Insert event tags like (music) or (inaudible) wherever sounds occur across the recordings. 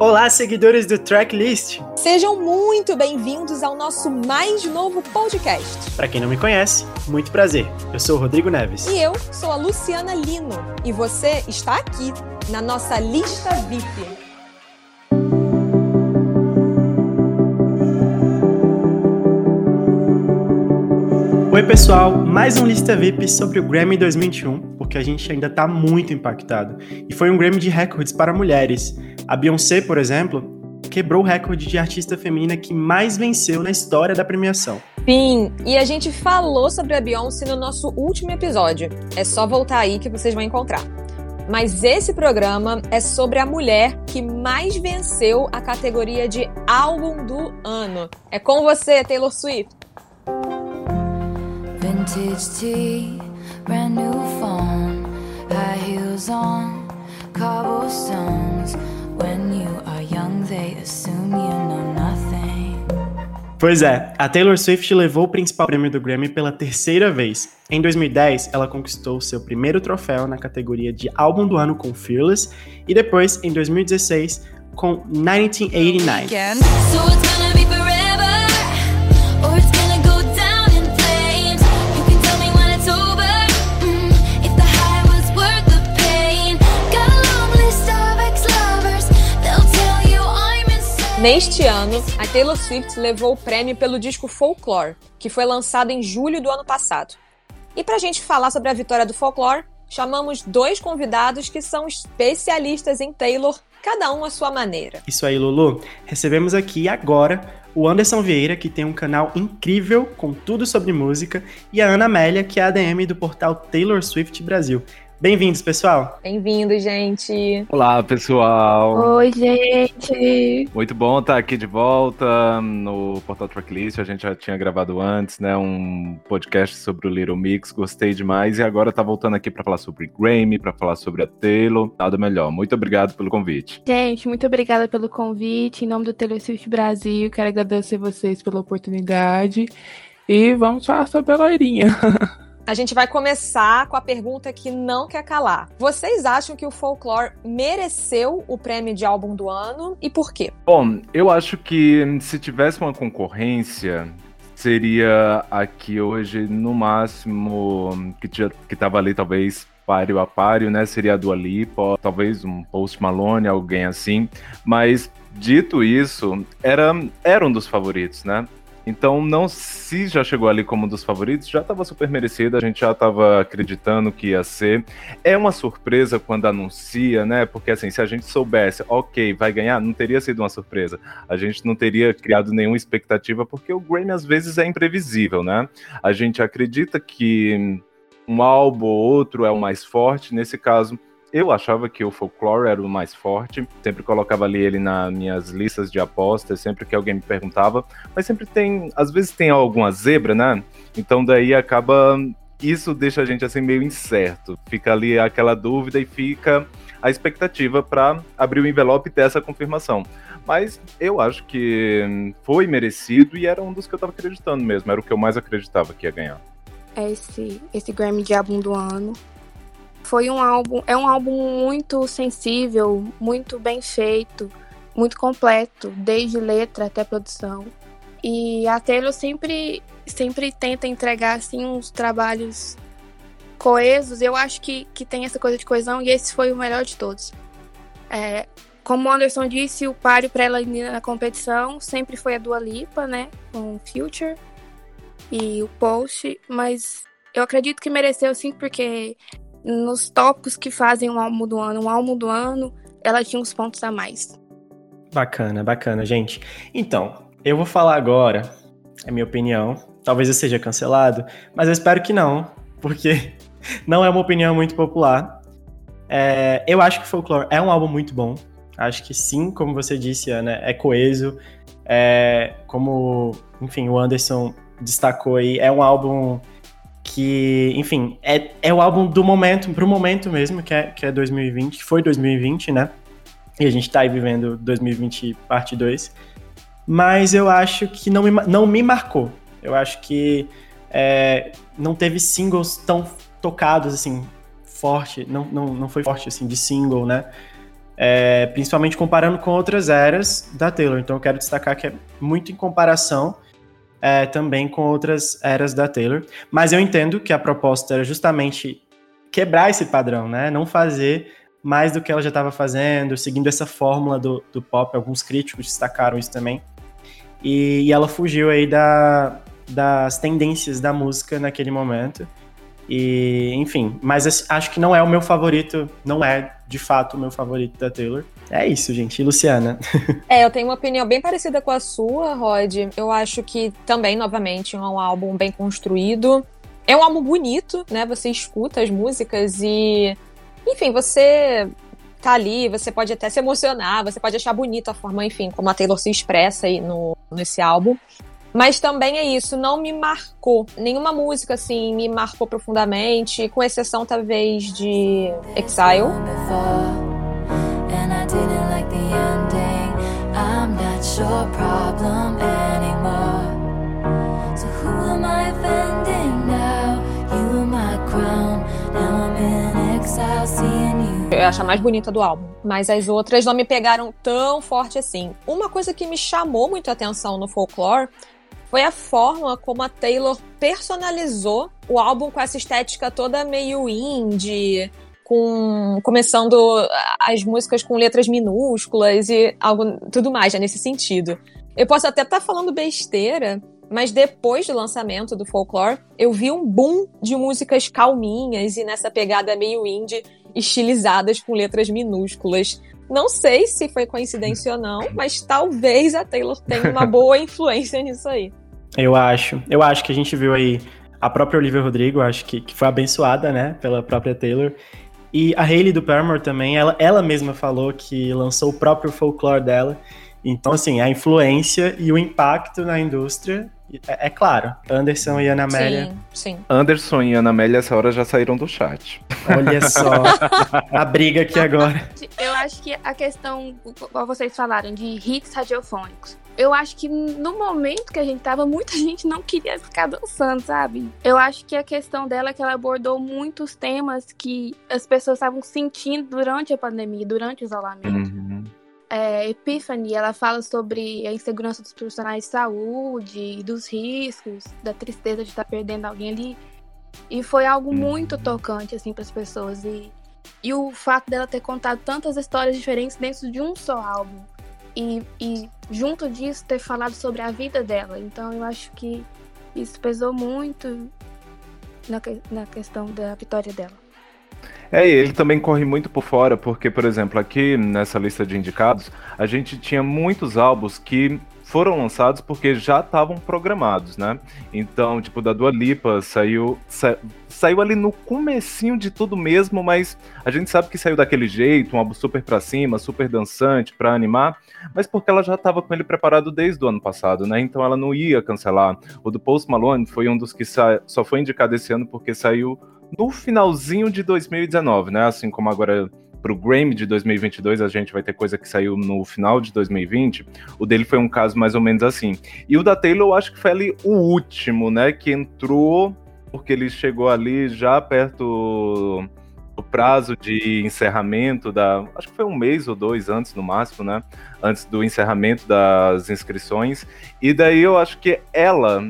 Olá, seguidores do Tracklist! Sejam muito bem-vindos ao nosso mais novo podcast. Para quem não me conhece, muito prazer. Eu sou o Rodrigo Neves. E eu sou a Luciana Lino. E você está aqui na nossa lista VIP. Oi, pessoal, mais um Lista VIP sobre o Grammy 2021, porque a gente ainda está muito impactado. E foi um Grammy de recordes para mulheres. A Beyoncé, por exemplo, quebrou o recorde de artista feminina que mais venceu na história da premiação. Sim, e a gente falou sobre a Beyoncé no nosso último episódio. É só voltar aí que vocês vão encontrar. Mas esse programa é sobre a mulher que mais venceu a categoria de álbum do ano. É com você, Taylor Swift. Vintage tea, brand new phone, high heels on, cobblestones. When you are young, they assume you know nothing. Pois é, a Taylor Swift levou o principal prêmio do Grammy pela terceira vez. Em 2010, ela conquistou seu primeiro troféu na categoria de álbum do ano com Fearless e depois, em 2016, com 1989. Neste ano, a Taylor Swift levou o prêmio pelo disco Folklore, que foi lançado em julho do ano passado. E para a gente falar sobre a vitória do Folklore, chamamos dois convidados que são especialistas em Taylor, cada um à sua maneira. Isso aí, Lulu. Recebemos aqui agora o Anderson Vieira, que tem um canal incrível com tudo sobre música, e a Ana Amélia, que é a ADM do portal Taylor Swift Brasil. Bem-vindos, pessoal. Bem-vindo, gente. Olá, pessoal. Oi, gente. Muito bom estar aqui de volta no Portal Tracklist. A gente já tinha gravado antes, né, um podcast sobre o Little Mix. Gostei demais e agora tá voltando aqui para falar sobre Grammy, para falar sobre a Taylor. Nada melhor. Muito obrigado pelo convite. Gente, muito obrigada pelo convite. Em nome do Taylor Swift Brasil, quero agradecer vocês pela oportunidade. E vamos falar sobre a loirinha. (laughs) A gente vai começar com a pergunta que não quer calar. Vocês acham que o Folklore mereceu o prêmio de álbum do ano e por quê? Bom, eu acho que se tivesse uma concorrência, seria aqui hoje, no máximo, que, tinha, que tava ali talvez páreo a páreo, né? Seria a Dua Lipa, talvez um Post Malone, alguém assim. Mas, dito isso, era, era um dos favoritos, né? Então, não se já chegou ali como um dos favoritos, já estava super merecido, a gente já estava acreditando que ia ser. É uma surpresa quando anuncia, né? Porque assim, se a gente soubesse, ok, vai ganhar, não teria sido uma surpresa. A gente não teria criado nenhuma expectativa, porque o Grammy às vezes é imprevisível, né? A gente acredita que um álbum ou outro é o mais forte, nesse caso eu achava que o folklore era o mais forte, sempre colocava ali ele nas minhas listas de apostas, sempre que alguém me perguntava, mas sempre tem, às vezes tem alguma zebra, né? Então daí acaba isso deixa a gente assim meio incerto. Fica ali aquela dúvida e fica a expectativa para abrir o envelope e ter essa confirmação. Mas eu acho que foi merecido e era um dos que eu estava acreditando mesmo, era o que eu mais acreditava que ia ganhar. Esse, esse Grammy de álbum do ano foi um álbum, é um álbum muito sensível, muito bem feito, muito completo, desde letra até produção. E a Taylor sempre sempre tenta entregar assim uns trabalhos coesos. Eu acho que, que tem essa coisa de coesão e esse foi o melhor de todos. É, como o Anderson disse, o páreo para ela na competição sempre foi a Dua Lipa, né, com o Future e o Post, mas eu acredito que mereceu sim porque nos tópicos que fazem um álbum do ano, um álbum do ano, ela tinha uns pontos a mais. Bacana, bacana, gente. Então, eu vou falar agora, é minha opinião. Talvez eu seja cancelado, mas eu espero que não, porque (laughs) não é uma opinião muito popular. É, eu acho que Folklore é um álbum muito bom. Acho que sim, como você disse, Ana, é coeso. É, como, enfim, o Anderson destacou aí, é um álbum que, enfim, é, é o álbum do momento, pro momento mesmo, que é, que é 2020, que foi 2020, né? E a gente tá aí vivendo 2020 parte 2. Mas eu acho que não me, não me marcou. Eu acho que é, não teve singles tão tocados, assim, forte. Não, não, não foi forte, assim, de single, né? é, principalmente comparando com outras eras da Taylor. Então eu quero destacar que é muito em comparação é, também com outras eras da Taylor. Mas eu entendo que a proposta era justamente quebrar esse padrão, né? Não fazer mais do que ela já estava fazendo, seguindo essa fórmula do, do pop. Alguns críticos destacaram isso também. E, e ela fugiu aí da, das tendências da música naquele momento. E, enfim, mas acho que não é o meu favorito, não é de fato o meu favorito da Taylor. É isso, gente. E Luciana? (laughs) é, eu tenho uma opinião bem parecida com a sua, Rod. Eu acho que também, novamente, é um álbum bem construído. É um álbum bonito, né? Você escuta as músicas e. Enfim, você tá ali, você pode até se emocionar, você pode achar bonita a forma, enfim, como a Taylor se expressa aí no, nesse álbum. Mas também é isso, não me marcou. Nenhuma música, assim, me marcou profundamente, com exceção, talvez, de Exile. Eu acho a mais bonita do álbum. Mas as outras não me pegaram tão forte assim. Uma coisa que me chamou muito a atenção no folklore foi a forma como a Taylor personalizou o álbum com essa estética toda meio indie, com começando as músicas com letras minúsculas e algo tudo mais, já nesse sentido. Eu posso até estar tá falando besteira, mas depois do lançamento do Folklore, eu vi um boom de músicas calminhas e nessa pegada meio indie, estilizadas com letras minúsculas. Não sei se foi coincidência ou não, mas talvez a Taylor tenha uma (laughs) boa influência nisso aí. Eu acho. Eu acho que a gente viu aí a própria Olivia Rodrigo, acho que, que foi abençoada, né, pela própria Taylor. E a Hayley do Paramore também, ela, ela mesma falou que lançou o próprio folclore dela. Então, assim, a influência e o impacto na indústria é, é, claro, Anderson e Ana Amélia. Sim, sim. Anderson e Ana Amélia, essa hora já saíram do chat. Olha só, a (laughs) briga aqui agora. Eu acho que a questão, como vocês falaram, de hits radiofônicos. Eu acho que no momento que a gente tava, muita gente não queria ficar dançando, sabe? Eu acho que a questão dela é que ela abordou muitos temas que as pessoas estavam sentindo durante a pandemia, durante o isolamento. É, Epiphany, ela fala sobre a insegurança dos profissionais de saúde, dos riscos, da tristeza de estar perdendo alguém ali. E foi algo muito uhum. tocante, assim, para as pessoas. E, e o fato dela ter contado tantas histórias diferentes dentro de um só álbum. E, e junto disso, ter falado sobre a vida dela. Então, eu acho que isso pesou muito na, na questão da vitória dela. É, ele também corre muito por fora, porque, por exemplo, aqui nessa lista de indicados, a gente tinha muitos álbuns que foram lançados porque já estavam programados, né? Então, tipo, da Dua Lipa saiu, sa saiu ali no comecinho de tudo mesmo, mas a gente sabe que saiu daquele jeito, um álbum super pra cima, super dançante, pra animar, mas porque ela já estava com ele preparado desde o ano passado, né? Então ela não ia cancelar. O do Post Malone foi um dos que só foi indicado esse ano porque saiu no finalzinho de 2019, né? Assim como agora para o Grammy de 2022 a gente vai ter coisa que saiu no final de 2020. O dele foi um caso mais ou menos assim. E o da Taylor eu acho que foi ali o último, né? Que entrou porque ele chegou ali já perto do prazo de encerramento da. Acho que foi um mês ou dois antes, no máximo, né? Antes do encerramento das inscrições. E daí eu acho que ela.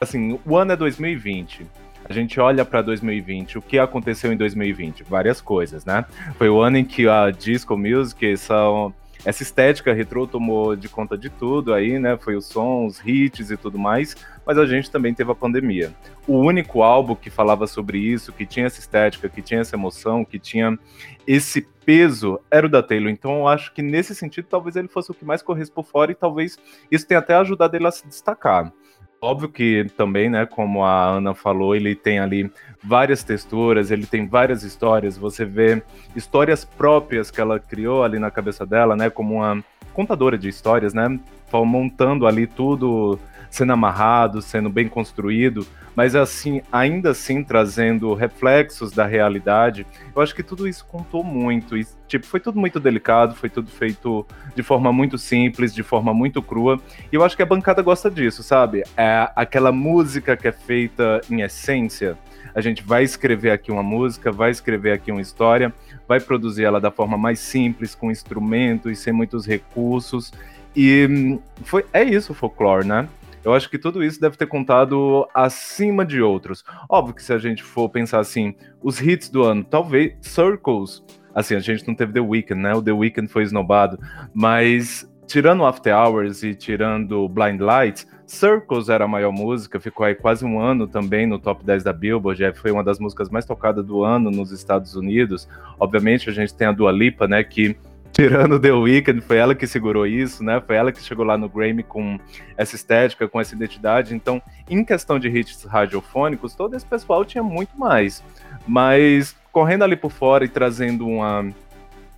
Assim, o ano é 2020 a gente olha para 2020, o que aconteceu em 2020? Várias coisas, né? Foi o ano em que a disco music são essa estética retrô tomou de conta de tudo aí, né? Foi o som, os hits e tudo mais, mas a gente também teve a pandemia. O único álbum que falava sobre isso, que tinha essa estética, que tinha essa emoção, que tinha esse peso, era o da Taylor. Então eu acho que nesse sentido, talvez ele fosse o que mais corresse por fora e talvez isso tenha até ajudado ele a se destacar. Óbvio que também, né, como a Ana falou, ele tem ali várias texturas, ele tem várias histórias, você vê histórias próprias que ela criou ali na cabeça dela, né, como uma contadora de histórias, né, montando ali tudo sendo amarrado, sendo bem construído, mas assim, ainda assim trazendo reflexos da realidade. Eu acho que tudo isso contou muito. E, tipo, foi tudo muito delicado, foi tudo feito de forma muito simples, de forma muito crua. E eu acho que a bancada gosta disso, sabe? É aquela música que é feita em essência. A gente vai escrever aqui uma música, vai escrever aqui uma história, vai produzir ela da forma mais simples, com instrumentos, sem muitos recursos. E hum, foi, é isso o folclore, né? Eu acho que tudo isso deve ter contado acima de outros. Óbvio que se a gente for pensar assim, os hits do ano, talvez Circles, assim, a gente não teve The Weeknd, né? O The Weeknd foi esnobado, mas tirando After Hours e tirando Blind Lights, Circles era a maior música, ficou aí quase um ano também no top 10 da Billboard, já foi uma das músicas mais tocadas do ano nos Estados Unidos. Obviamente a gente tem a Dua Lipa, né, que tirando The Weeknd, foi ela que segurou isso, né? Foi ela que chegou lá no Grammy com essa estética, com essa identidade. Então, em questão de hits radiofônicos, todo esse pessoal tinha muito mais. Mas correndo ali por fora e trazendo uma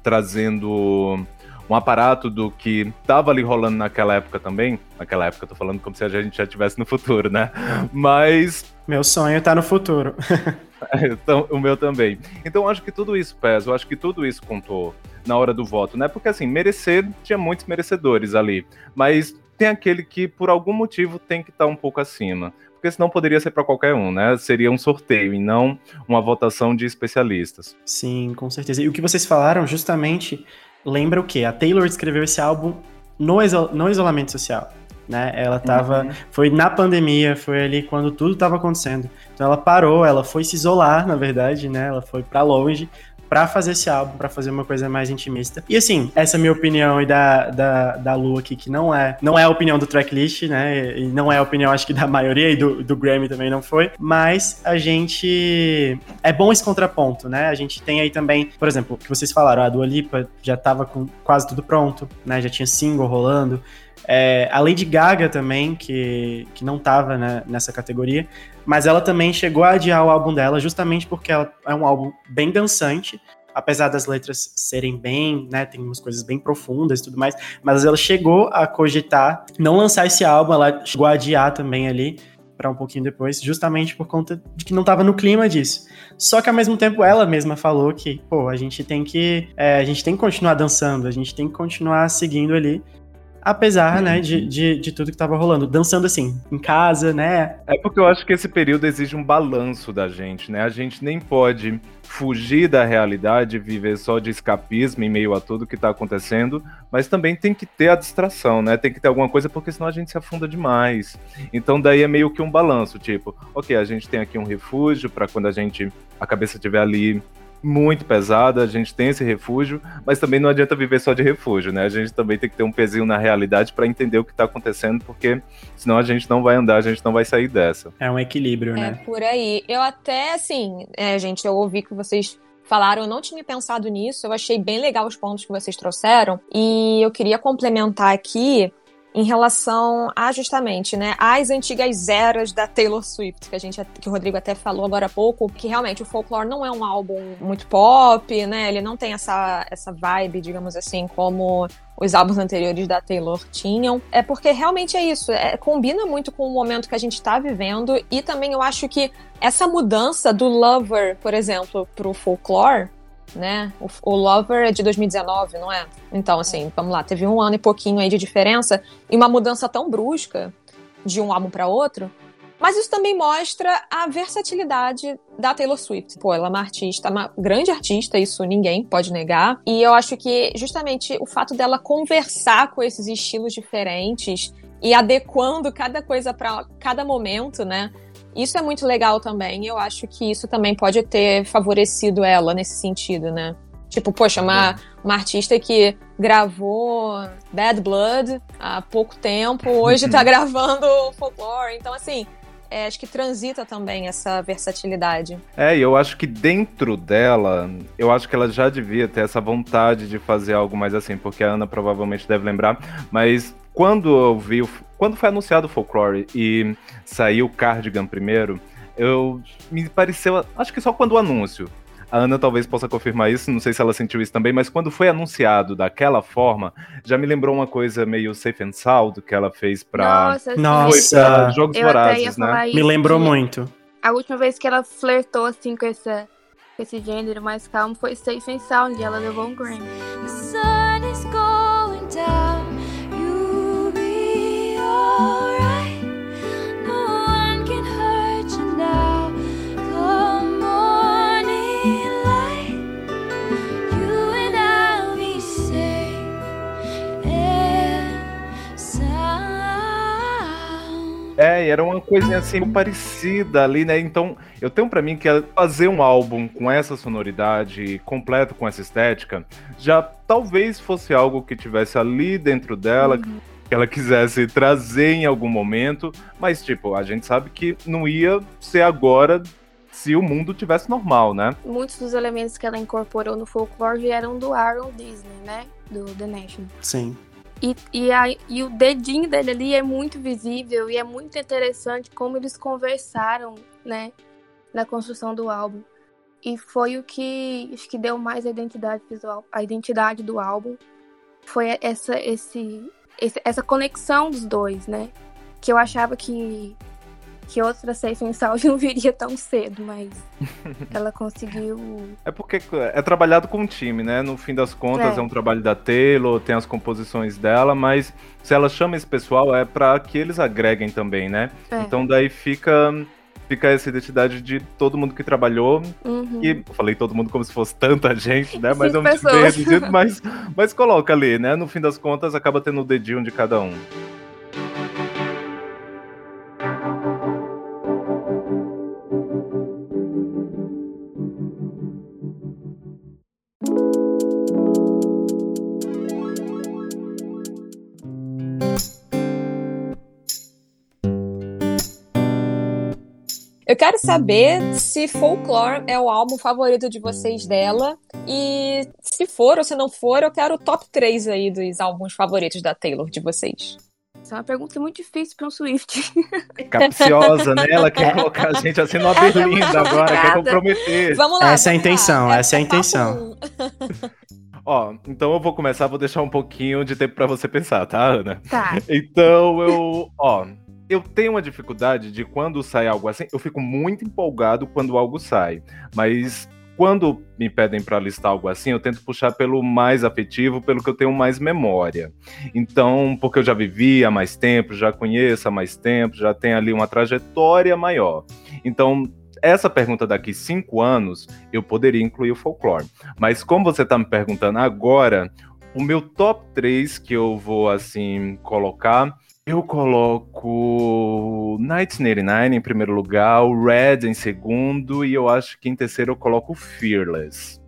trazendo um aparato do que estava ali rolando naquela época também. Naquela época, eu tô falando como se a gente já estivesse no futuro, né? Mas. Meu sonho tá no futuro. (laughs) (laughs) então, o meu também. Então, acho que tudo isso pesa, eu acho que tudo isso contou na hora do voto, né? Porque assim, merecer, tinha muitos merecedores ali, mas tem aquele que por algum motivo tem que estar tá um pouco acima. Porque senão poderia ser para qualquer um, né? Seria um sorteio e não uma votação de especialistas. Sim, com certeza. E o que vocês falaram justamente lembra o quê? A Taylor escreveu esse álbum no, iso no isolamento social. Né? Ela tava. Uhum. Foi na pandemia, foi ali quando tudo estava acontecendo. Então ela parou, ela foi se isolar, na verdade, né? Ela foi para longe para fazer esse álbum, para fazer uma coisa mais intimista. E assim, essa é a minha opinião e da, da, da Lu aqui, que não é, não é a opinião do tracklist, né? E não é a opinião, acho que da maioria, e do, do Grammy também não foi. Mas a gente. É bom esse contraponto, né? A gente tem aí também, por exemplo, o que vocês falaram, a Dua Lipa já tava com quase tudo pronto, né? Já tinha single rolando. É, a Lady Gaga também, que, que não tava né, nessa categoria, mas ela também chegou a adiar o álbum dela justamente porque ela é um álbum bem dançante, apesar das letras serem bem, né, tem umas coisas bem profundas e tudo mais, mas ela chegou a cogitar não lançar esse álbum, ela chegou a adiar também ali para um pouquinho depois, justamente por conta de que não estava no clima disso. Só que ao mesmo tempo ela mesma falou que, pô, a gente tem que, é, a gente tem que continuar dançando, a gente tem que continuar seguindo ali apesar, né, de, uhum. de, de, tudo que tava rolando. Dançando assim, em casa, né? É porque eu acho que esse período exige um balanço da gente, né? A gente nem pode fugir da realidade, viver só de escapismo em meio a tudo que tá acontecendo, mas também tem que ter a distração, né? Tem que ter alguma coisa, porque senão a gente se afunda demais. Então daí é meio que um balanço, tipo, ok, a gente tem aqui um refúgio para quando a gente a cabeça estiver ali muito pesada, a gente tem esse refúgio, mas também não adianta viver só de refúgio, né? A gente também tem que ter um pezinho na realidade para entender o que está acontecendo, porque senão a gente não vai andar, a gente não vai sair dessa. É um equilíbrio, é né? É por aí. Eu até, assim, é, gente, eu ouvi que vocês falaram, eu não tinha pensado nisso, eu achei bem legal os pontos que vocês trouxeram, e eu queria complementar aqui em relação a justamente, né, as antigas eras da Taylor Swift, que a gente que o Rodrigo até falou agora há pouco, que realmente o Folklore não é um álbum muito pop, né? Ele não tem essa essa vibe, digamos assim, como os álbuns anteriores da Taylor tinham. É porque realmente é isso, é, combina muito com o momento que a gente está vivendo e também eu acho que essa mudança do Lover, por exemplo, pro Folklore, né? O, o, Lover é de 2019, não é? Então, assim, vamos lá, teve um ano e pouquinho aí de diferença e uma mudança tão brusca de um álbum para outro. Mas isso também mostra a versatilidade da Taylor Swift. Pô, ela é uma artista, uma grande artista, isso ninguém pode negar. E eu acho que justamente o fato dela conversar com esses estilos diferentes e adequando cada coisa para cada momento, né? Isso é muito legal também. Eu acho que isso também pode ter favorecido ela nesse sentido, né? Tipo, poxa, uma, uma artista que gravou Bad Blood há pouco tempo, hoje tá (laughs) gravando folklore. Então, assim, é, acho que transita também essa versatilidade. É, e eu acho que dentro dela, eu acho que ela já devia ter essa vontade de fazer algo mais assim, porque a Ana provavelmente deve lembrar, mas quando eu vi, quando foi anunciado o Folklore e saiu o Cardigan primeiro, eu me pareceu, acho que só quando o anúncio. A Ana talvez possa confirmar isso, não sei se ela sentiu isso também, mas quando foi anunciado daquela forma, já me lembrou uma coisa meio safe and sound que ela fez pra. Nossa. Nossa. Pra Jogos Eu Vorazes, né? Me lembrou muito. A última vez que ela flertou assim com, essa, com esse gênero mais calmo foi Safe and Sound e ela levou um Grammy. Era uma coisinha assim parecida ali, né? Então, eu tenho pra mim que fazer um álbum com essa sonoridade, completo com essa estética, já talvez fosse algo que tivesse ali dentro dela, que ela quisesse trazer em algum momento, mas tipo, a gente sabe que não ia ser agora se o mundo tivesse normal, né? Muitos dos elementos que ela incorporou no folclore vieram do Aaron Disney, né? Do The National. Sim. E, e, a- e o dedinho dele ali é muito visível e é muito interessante como eles conversaram, né, na construção do álbum. E foi o que acho que deu mais a identidade visual, a identidade do álbum. Foi essa esse, esse- essa conexão dos dois, né? Que eu achava que que outra Safe and Sound (laughs) não viria tão cedo, mas (laughs) ela conseguiu É porque é trabalhado com um time, né? No fim das contas, é, É. um trabalho da Taylor, tem as composições dela, mas se ela chama esse pessoal é pra que eles agreguem também, né? É. Então daí fica fica essa identidade de todo mundo que trabalhou. Uhum. E falei todo mundo como se fosse tanta gente, né? Mas Cinco é um time bem reduzido, mas, mas coloca ali, né? No fim das contas, acaba tendo o dedinho de cada um. Eu quero saber se Folklore é o álbum favorito de vocês dela. E se for ou se não for, eu quero o top 3 aí dos álbuns favoritos da Taylor de vocês. Isso é uma pergunta muito difícil para um Swift. (laughs) Capciosa, né? Ela quer colocar a gente assim numa é berlinda agora, quer comprometer. Vamos lá. Essa é a intenção, essa é a intenção. (laughs) Ó, então eu vou começar, vou deixar um pouquinho de tempo pra você pensar, tá, Ana? Tá. Então eu, ó, eu tenho uma dificuldade de quando sai algo assim, eu fico muito empolgado quando algo sai, mas quando me pedem pra listar algo assim, eu tento puxar pelo mais afetivo, pelo que eu tenho mais memória. Então, porque eu já vivi há mais tempo, já conheço há mais tempo, já tenho ali uma trajetória maior. Então, essa pergunta daqui cinco anos, eu poderia incluir o folclore. Mas como você tá me perguntando agora, o meu top 3 que eu vou assim colocar, eu coloco 1989 em primeiro lugar, o Red em segundo e eu acho que em terceiro eu coloco Fearless.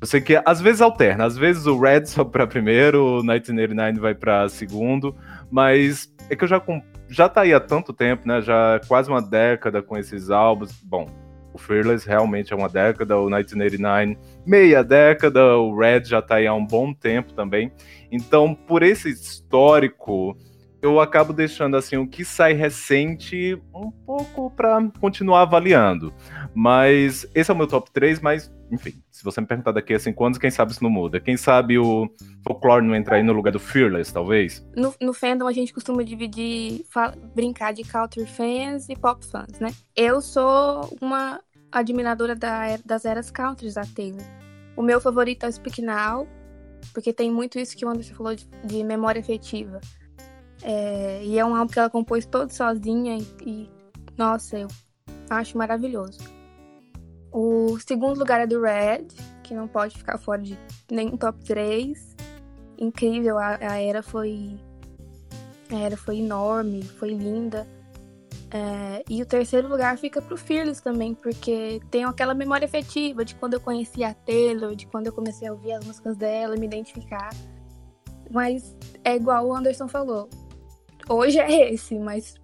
Eu sei que às vezes alterna, às vezes o Red (laughs) sobe pra primeiro, o 1989 vai pra segundo, mas é que eu já já tá aí há tanto tempo, né? Já quase uma década com esses álbuns. Bom, o Fearless realmente é uma década, o 1989 meia década, o Red já tá aí há um bom tempo também. Então, por esse histórico, eu acabo deixando assim o que sai recente um pouco pra continuar avaliando. Mas esse é o meu top 3, mas enfim, se você me perguntar daqui a 5 anos, quem sabe isso não muda. Quem sabe o Folklore não entra aí no lugar do Fearless, talvez? No, no fandom a gente costuma dividir, fa- brincar de culture fans e pop fans, né? Eu sou uma admiradora da era- das eras country da Taylor. O meu favorito é o Speak Now, porque tem muito isso que o Anderson falou de, de memória afetiva. É, e é um álbum que ela compôs todo sozinha e, e, nossa, eu acho maravilhoso. O segundo lugar é do Red, que não pode ficar fora de nenhum top 3. Incrível, a, a era foi. A era foi enorme, foi linda. É, e o terceiro lugar fica pro Fearless também, porque tem aquela memória afetiva de quando eu conheci a Taylor, de quando eu comecei a ouvir as músicas dela, me identificar. Mas é igual o Anderson falou. Hoje é esse, mas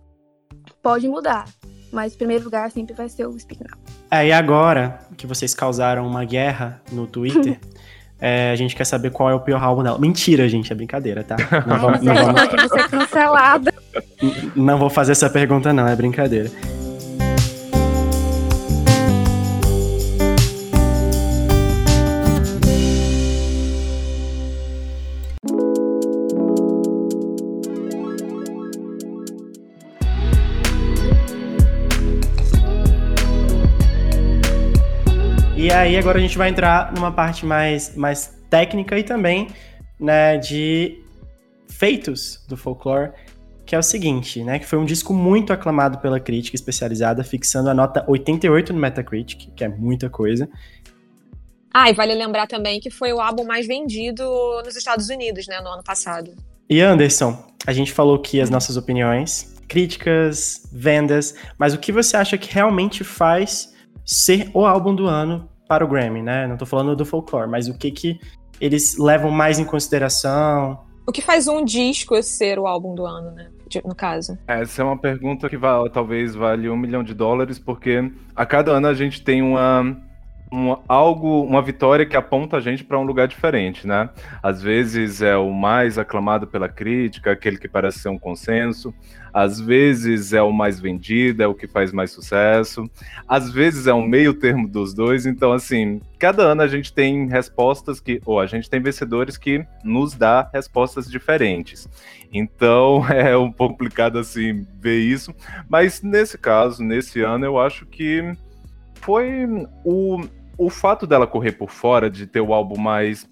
pode mudar. Mas o primeiro lugar sempre vai ser o Speak Now. É, e agora que vocês causaram uma guerra no Twitter, (laughs) é, a gente quer saber qual é o pior álbum dela. Mentira, gente, é brincadeira, tá? Não, Ai, vamos- não, você é cancelada. não vou fazer essa pergunta, não, é brincadeira. Aí agora a gente vai entrar numa parte mais, mais técnica e também né, de feitos do folclore, que é o seguinte, né, que foi um disco muito aclamado pela crítica especializada, fixando a nota 88 no Metacritic, que é muita coisa. Ah, e vale lembrar também que foi o álbum mais vendido nos Estados Unidos, né, no ano passado. E Anderson, a gente falou aqui as nossas opiniões, críticas, vendas, mas o que você acha que realmente faz ser o álbum do ano para o Grammy, né? Não tô falando do folklore, mas o que que eles levam mais em consideração? O que faz um disco ser o álbum do ano, né? No caso. Essa é uma pergunta que va- talvez vale um milhão de dólares, porque a cada ano a gente tem uma, um, algo, uma vitória que aponta a gente para um lugar diferente, né? Às vezes é o mais aclamado pela crítica, aquele que parece ser um consenso. Às vezes é o mais vendido, é o que faz mais sucesso. Às vezes é um meio termo dos dois. Então, assim, cada ano a gente tem respostas que, ou a gente tem vencedores que nos dá respostas diferentes. Então (laughs) é um pouco complicado assim ver isso. Mas nesse caso, nesse ano, eu acho que foi o, o fato dela correr por fora, de ter o álbum mais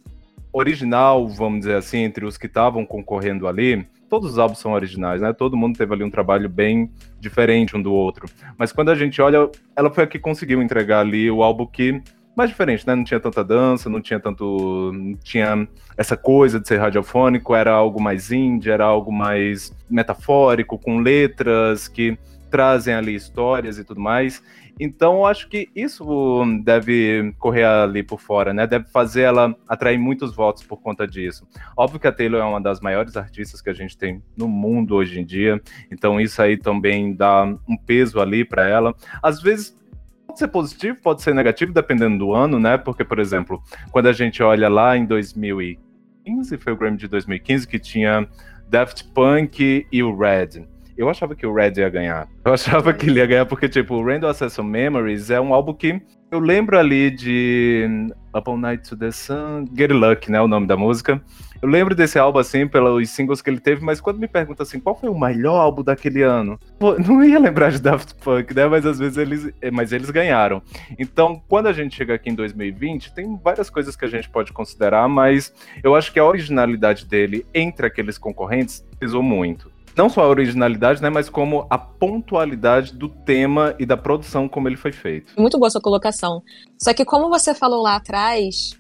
original, vamos dizer assim, entre os que estavam concorrendo ali. Todos os álbuns são originais, né? Todo mundo teve ali um trabalho bem diferente um do outro. Mas quando a gente olha, ela foi a que conseguiu entregar ali o álbum que mais diferente, né? Não tinha tanta dança, não tinha tanto. Não tinha essa coisa de ser radiofônico, era algo mais indie, era algo mais metafórico, com letras que trazem ali histórias e tudo mais. Então, eu acho que isso deve correr ali por fora, né? Deve fazer ela atrair muitos votos por conta disso. Óbvio que a Taylor é uma das maiores artistas que a gente tem no mundo hoje em dia, então isso aí também dá um peso ali para ela. Às vezes pode ser positivo, pode ser negativo, dependendo do ano, né? Porque, por exemplo, quando a gente olha lá em 2015, foi o Grammy de 2015 que tinha Daft Punk e o Red. Eu achava que o Red ia ganhar. Eu achava que ele ia ganhar porque, tipo, o Random Access Memories é um álbum que eu lembro ali de Up All Night to the Sun, Get Luck, né, o nome da música. Eu lembro desse álbum, assim, pelos singles que ele teve, mas quando me pergunta assim, qual foi o melhor álbum daquele ano? Pô, não ia lembrar de Daft Punk, né, mas às vezes eles, mas eles ganharam. Então, quando a gente chega aqui em 2020, tem várias coisas que a gente pode considerar, mas eu acho que a originalidade dele entre aqueles concorrentes pesou muito não só a originalidade, né, mas como a pontualidade do tema e da produção como ele foi feito. Muito boa sua colocação. Só que como você falou lá atrás,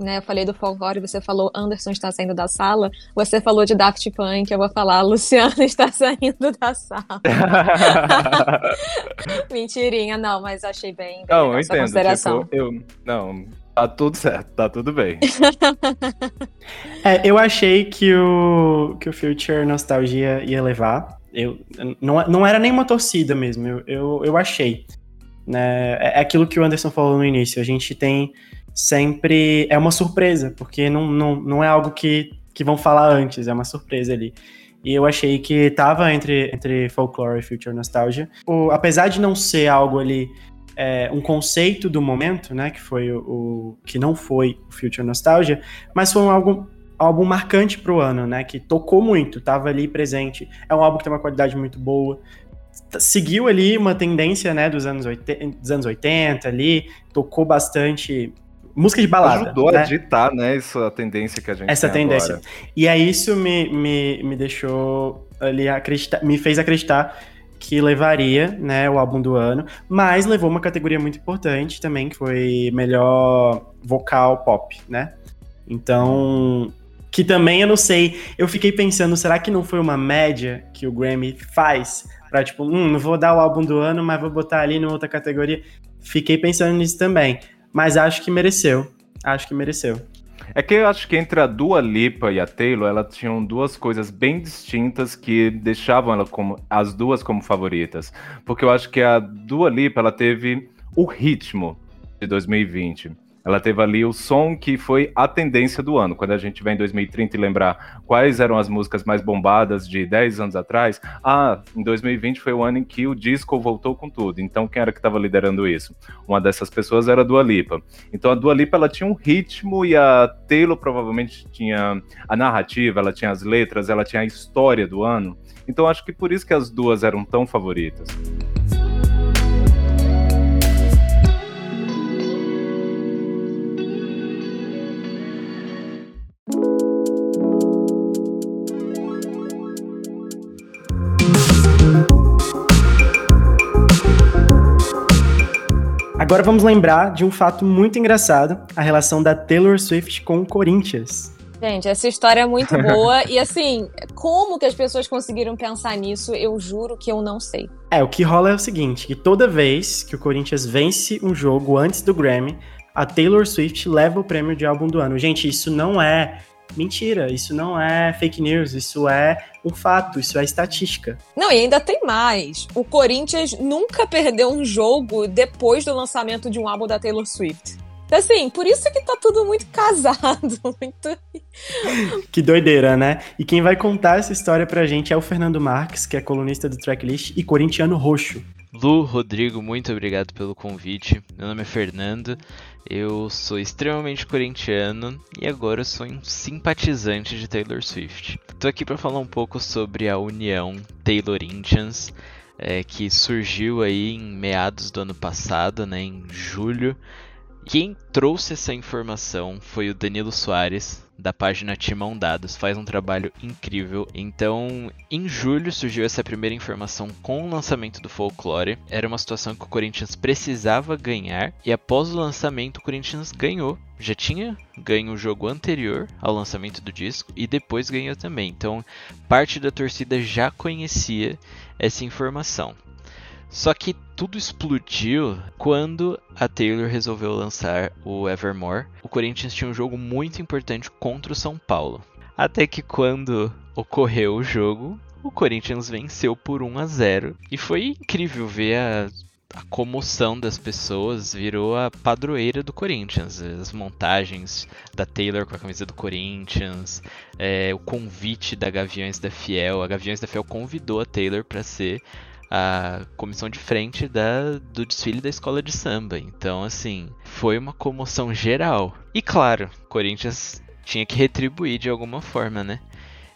né, eu falei do folclore, você falou Anderson está saindo da sala, você falou de Daft Punk, eu vou falar (laughs) Luciano está saindo da sala. (laughs) Mentirinha, não, mas achei bem, bem não, eu entendo. consideração. Tipo, eu, não, tá tudo certo, tá tudo bem. (laughs) É, eu achei que o, que o Future Nostalgia ia levar. Eu, não, não era nem uma torcida mesmo, eu, eu, eu achei. Né? É é aquilo que o Anderson falou no início. A gente tem sempre. É uma surpresa, porque não, não, não é algo que, que vão falar antes, é uma surpresa ali. E eu achei que tava entre, entre Folklore e Future Nostalgia. O, apesar de não ser algo ali é, um conceito do momento, né? Que foi o, o, que não foi o Future Nostalgia, mas foi um álbum, álbum marcante pro ano, né? Que tocou muito, tava ali presente. É um álbum que tem uma qualidade muito boa. Seguiu ali uma tendência, né, dos anos 80, dos anos 80 ali, tocou bastante música de balada. Ajudou né? a ditar, né, essa tendência que a gente Essa tendência. agora. E aí isso me, me, me deixou ali acreditar, me fez acreditar que levaria, né, o álbum do ano, mas levou uma categoria muito importante também, que foi melhor vocal pop, né? Então, que também eu não sei, eu fiquei pensando, será que não foi uma média que o Grammy faz pra tipo, hum, não vou dar o álbum do ano, mas vou botar ali numa outra categoria. Fiquei pensando nisso também, mas acho que mereceu. Acho que mereceu. É que eu acho que entre a Dua Lipa e a Taylor, elas tinham duas coisas bem distintas que deixavam ela como as duas como favoritas. Porque eu acho que a Dua Lipa, ela teve o ritmo de 2020. Ela teve ali o som que foi a tendência do ano. Quando a gente vem em 2030 e lembrar quais eram as músicas mais bombadas de 10 anos atrás, ah, em 2020 foi o ano em que o disco voltou com tudo. Então quem era que estava liderando isso? Uma dessas pessoas era a Dua Lipa. Então a Dua Lipa ela tinha um ritmo e a Taylor provavelmente tinha a narrativa, ela tinha as letras, ela tinha a história do ano. Então acho que por isso que as duas eram tão favoritas. Agora vamos lembrar de um fato muito engraçado, a relação da Taylor Swift com o Corinthians. Gente, essa história é muito (laughs) boa. e assim, como que as pessoas conseguiram pensar nisso, eu juro que eu não sei. É, o que rola é o seguinte, que toda vez que o Corinthians vence um jogo antes do Grammy, a Taylor Swift leva o prêmio de álbum do ano. Gente, isso não é mentira, isso não é fake news, isso é um fato, isso é estatística. Não, e ainda tem mais. O Corinthians nunca perdeu um jogo depois do lançamento de um álbum da Taylor Swift. Então, assim, por isso que tá tudo muito casado, (laughs) muito... Que doideira, né? E quem vai contar essa história pra gente é o Fernando Marques, que é colunista do Tracklist e corintiano roxo. Lu, Rodrigo, muito obrigado pelo convite. Meu nome é Fernando, eu sou extremamente corintiano e agora eu sou um simpatizante de Taylor Swift. Tô aqui para falar um pouco sobre a união Taylor-Indians, é, que surgiu aí em meados do ano passado, né, em julho. Quem trouxe essa informação foi o Danilo Soares, da página Timão Dados, faz um trabalho incrível. Então, em julho surgiu essa primeira informação com o lançamento do Folklore. Era uma situação que o Corinthians precisava ganhar, e após o lançamento, o Corinthians ganhou. Já tinha ganho o jogo anterior ao lançamento do disco e depois ganhou também. Então, parte da torcida já conhecia essa informação. Só que tudo explodiu quando a Taylor resolveu lançar o Evermore. O Corinthians tinha um jogo muito importante contra o São Paulo. Até que quando ocorreu o jogo, o Corinthians venceu por 1 a 0 e foi incrível ver a, a comoção das pessoas, virou a padroeira do Corinthians. As montagens da Taylor com a camisa do Corinthians, é, o convite da Gaviões da Fiel. A Gaviões da Fiel convidou a Taylor para ser a comissão de frente da, do desfile da escola de samba. Então, assim, foi uma comoção geral. E claro, Corinthians tinha que retribuir de alguma forma, né?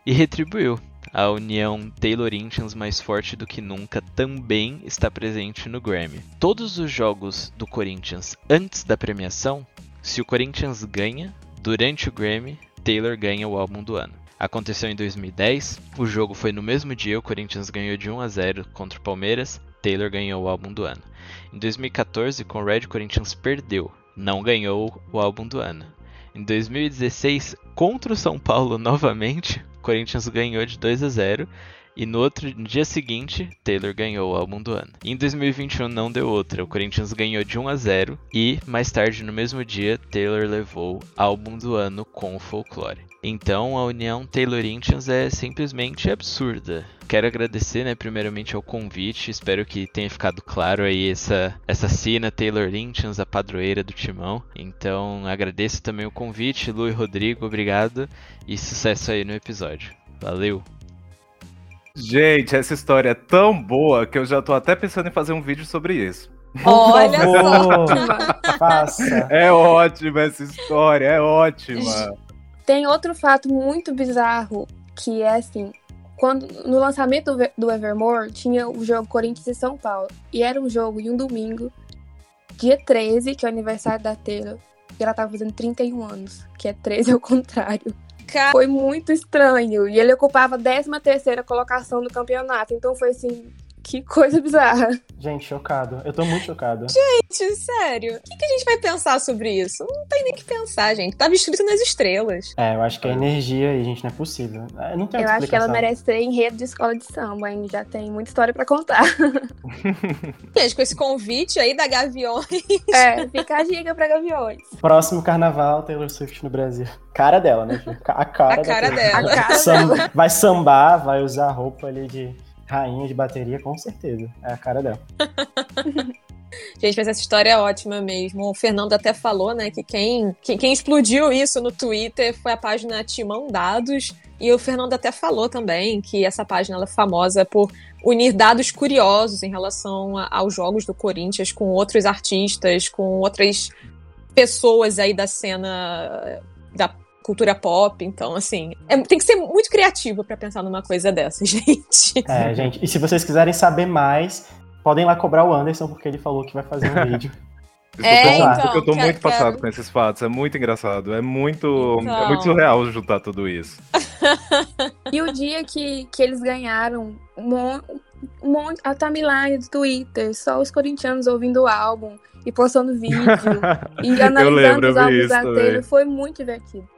E retribuiu. A união Taylor-Indians mais forte do que nunca também está presente no Grammy. Todos os jogos do Corinthians antes da premiação, se o Corinthians ganha, durante o Grammy, Taylor ganha o álbum do ano. Aconteceu em 2010, o jogo foi no mesmo dia, o Corinthians ganhou de 1 a 0 contra o Palmeiras, Taylor ganhou o álbum do ano. Em 2014, com o Red, o Corinthians perdeu, não ganhou o álbum do ano. Em 2016, contra o São Paulo (laughs) novamente, o Corinthians ganhou de 2 a 0 e no outro no dia seguinte, Taylor ganhou o álbum do ano. E em 2021 não deu outra, o Corinthians ganhou de 1 a 0 e mais tarde no mesmo dia, Taylor levou álbum do ano com o Folklore. Então a união Taylor-Indians é simplesmente absurda. Quero agradecer, né, primeiramente ao convite. Espero que tenha ficado claro aí essa essa cena Taylor Indians, a padroeira do Timão. Então agradeço também o convite, Lu e Rodrigo, obrigado e sucesso aí no episódio. Valeu. Gente, essa história é tão boa que eu já tô até pensando em fazer um vídeo sobre isso. Olha só. só! Faça! É ótima essa história, é ótima. Tem outro fato muito bizarro que é assim, quando no lançamento do, do Evermore tinha o jogo Corinthians e São Paulo. E era um jogo em um domingo, dia 13, que é o aniversário da Taylor, e ela tava fazendo 31 anos, que é 13 ao contrário. Ca- Foi muito estranho. E ele ocupava a 13 terceira colocação no campeonato, então foi assim, que coisa bizarra. Gente, chocado. Eu tô muito chocado. Gente, sério. O que, que a gente vai pensar sobre isso? Não tem nem o que pensar, gente. Tava escrito nas estrelas. É, eu acho que a energia aí, gente, não é possível. É, Não tem Eu acho que ela merece ter enredo de escola de samba, ainda já tem muita história pra contar. (laughs) Gente, com esse convite aí da Gaviões. É, fica a dica pra Gaviões. Próximo carnaval, Taylor Swift no Brasil. Cara dela, né? filho? A cara, A cara dela. A cara Sam- dela. Vai sambar, vai usar roupa ali de rainha de bateria, com certeza. É a cara dela. (laughs) Gente, mas essa história é ótima mesmo. O Fernando até falou, né, que quem, que- quem explodiu isso no Twitter foi a página Timão Dados. E o Fernando até falou também que essa página é famosa por unir dados curiosos em relação a- aos jogos do Corinthians com outros artistas, com outras pessoas aí da cena da cultura pop. Então, assim, é- tem que ser muito criativo pra pensar numa coisa dessa, (laughs) gente. É, gente. E se vocês quiserem saber mais, podem lá cobrar o Anderson, porque ele falou que vai fazer um (laughs) vídeo. Eu É, então, porque eu tô quero- muito passado quero- com esses fatos. É muito engraçado. É muito, Então. é muito surreal juntar tudo isso. (laughs) E o dia que, que eles ganharam, um um monte, a timeline do Twitter, só os corintianos ouvindo o álbum. e postando vídeo e Eu analisando lembro, os álbuns da. Taylor. Foi muito divertido.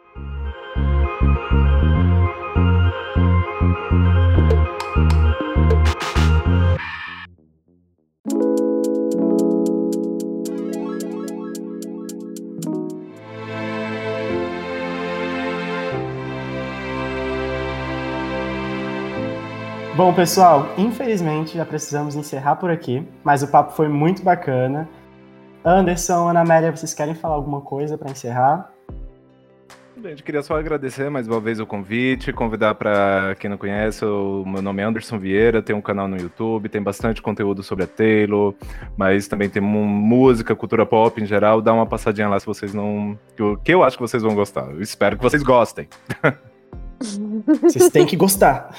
Bom, pessoal, infelizmente já precisamos encerrar por aqui, mas o papo foi muito bacana. Anderson, Ana Amélia, vocês querem falar alguma coisa para encerrar? Gente, queria só agradecer mais uma vez o convite, convidar para quem não conhece, o meu nome é Anderson Vieira, tem um canal no YouTube, tem bastante conteúdo sobre a Taylor, mas também tem música, cultura pop em geral, dá uma passadinha lá se vocês não, que eu, que eu acho que vocês vão gostar. Eu espero que vocês gostem. Vocês têm que gostar.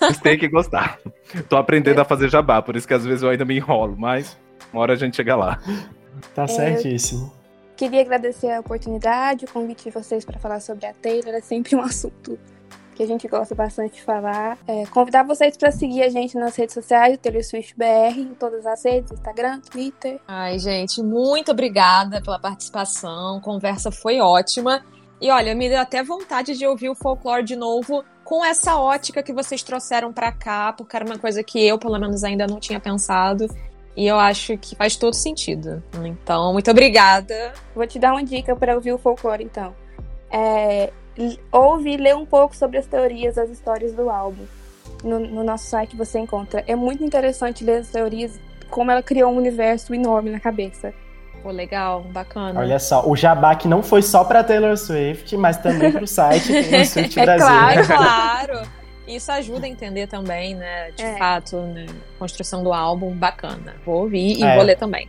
Vocês têm que gostar. Tô aprendendo a fazer jabá, por isso que às vezes eu ainda me enrolo, mas uma hora a gente chega lá. Tá certíssimo. Queria agradecer a oportunidade, o convite de vocês para falar sobre a Taylor. É sempre um (laughs) assunto que a gente gosta bastante de falar. É, convidar vocês para seguir a gente nas redes sociais, o Taylor Swift BR, em todas as redes, Instagram, Twitter. Ai, gente, muito obrigada pela participação. Conversa foi ótima. E olha, me deu até vontade de ouvir o folclore de novo com essa ótica que vocês trouxeram pra cá, porque era uma coisa que eu, pelo menos, ainda não tinha pensado. E eu acho que faz todo sentido. Então, muito obrigada. Vou te dar uma dica para ouvir o folclore, então. É, ouve e lê um pouco sobre as teorias, as histórias do álbum. No, no nosso site você encontra. É muito interessante ler as teorias, como ela criou um universo enorme na cabeça. Pô, legal, bacana. Olha só, o jabá que não foi só para Taylor Swift, mas também para o site (laughs) Taylor Swift É Brasil. claro. É (laughs) claro. Isso ajuda a entender também, né? De É. fato, né? Construção do álbum, bacana. Vou ouvir e É. vou ler também.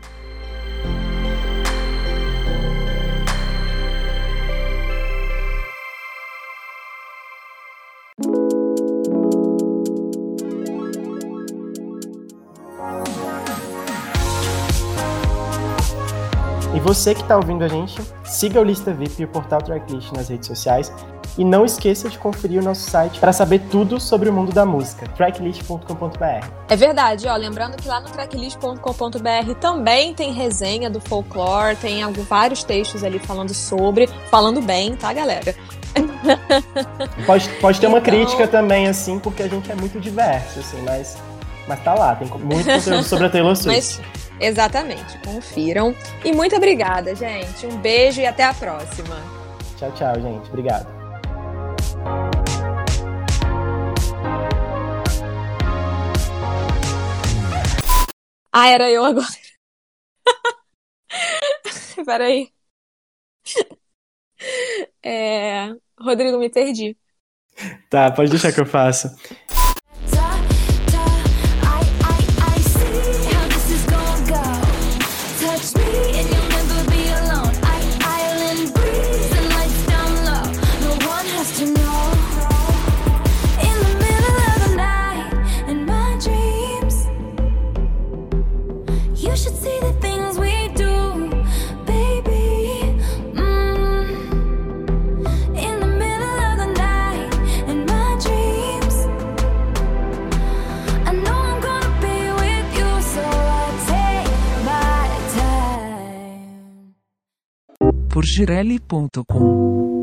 Você que está ouvindo a gente, siga o Lista VIP e o portal Tracklist nas redes sociais. E não esqueça de conferir o nosso site para saber tudo sobre o mundo da música, tracklist.com.br. É verdade, ó. Lembrando que lá no tracklist.com.br também tem resenha do folclore, tem vários textos ali falando sobre, falando bem, tá, galera? Pode, pode ter uma Então- crítica também, assim, porque a gente é muito diverso, assim, mas, mas tá lá, tem muito conteúdo sobre a Taylor Swift. Mas, exatamente, confiram. E muito obrigada, gente. Um beijo e até a próxima. Tchau, tchau, gente. Obrigado. Ah, era eu agora. (laughs) Peraí. É... Rodrigo, me perdi. Tá, pode deixar que eu faça. Por girelli.com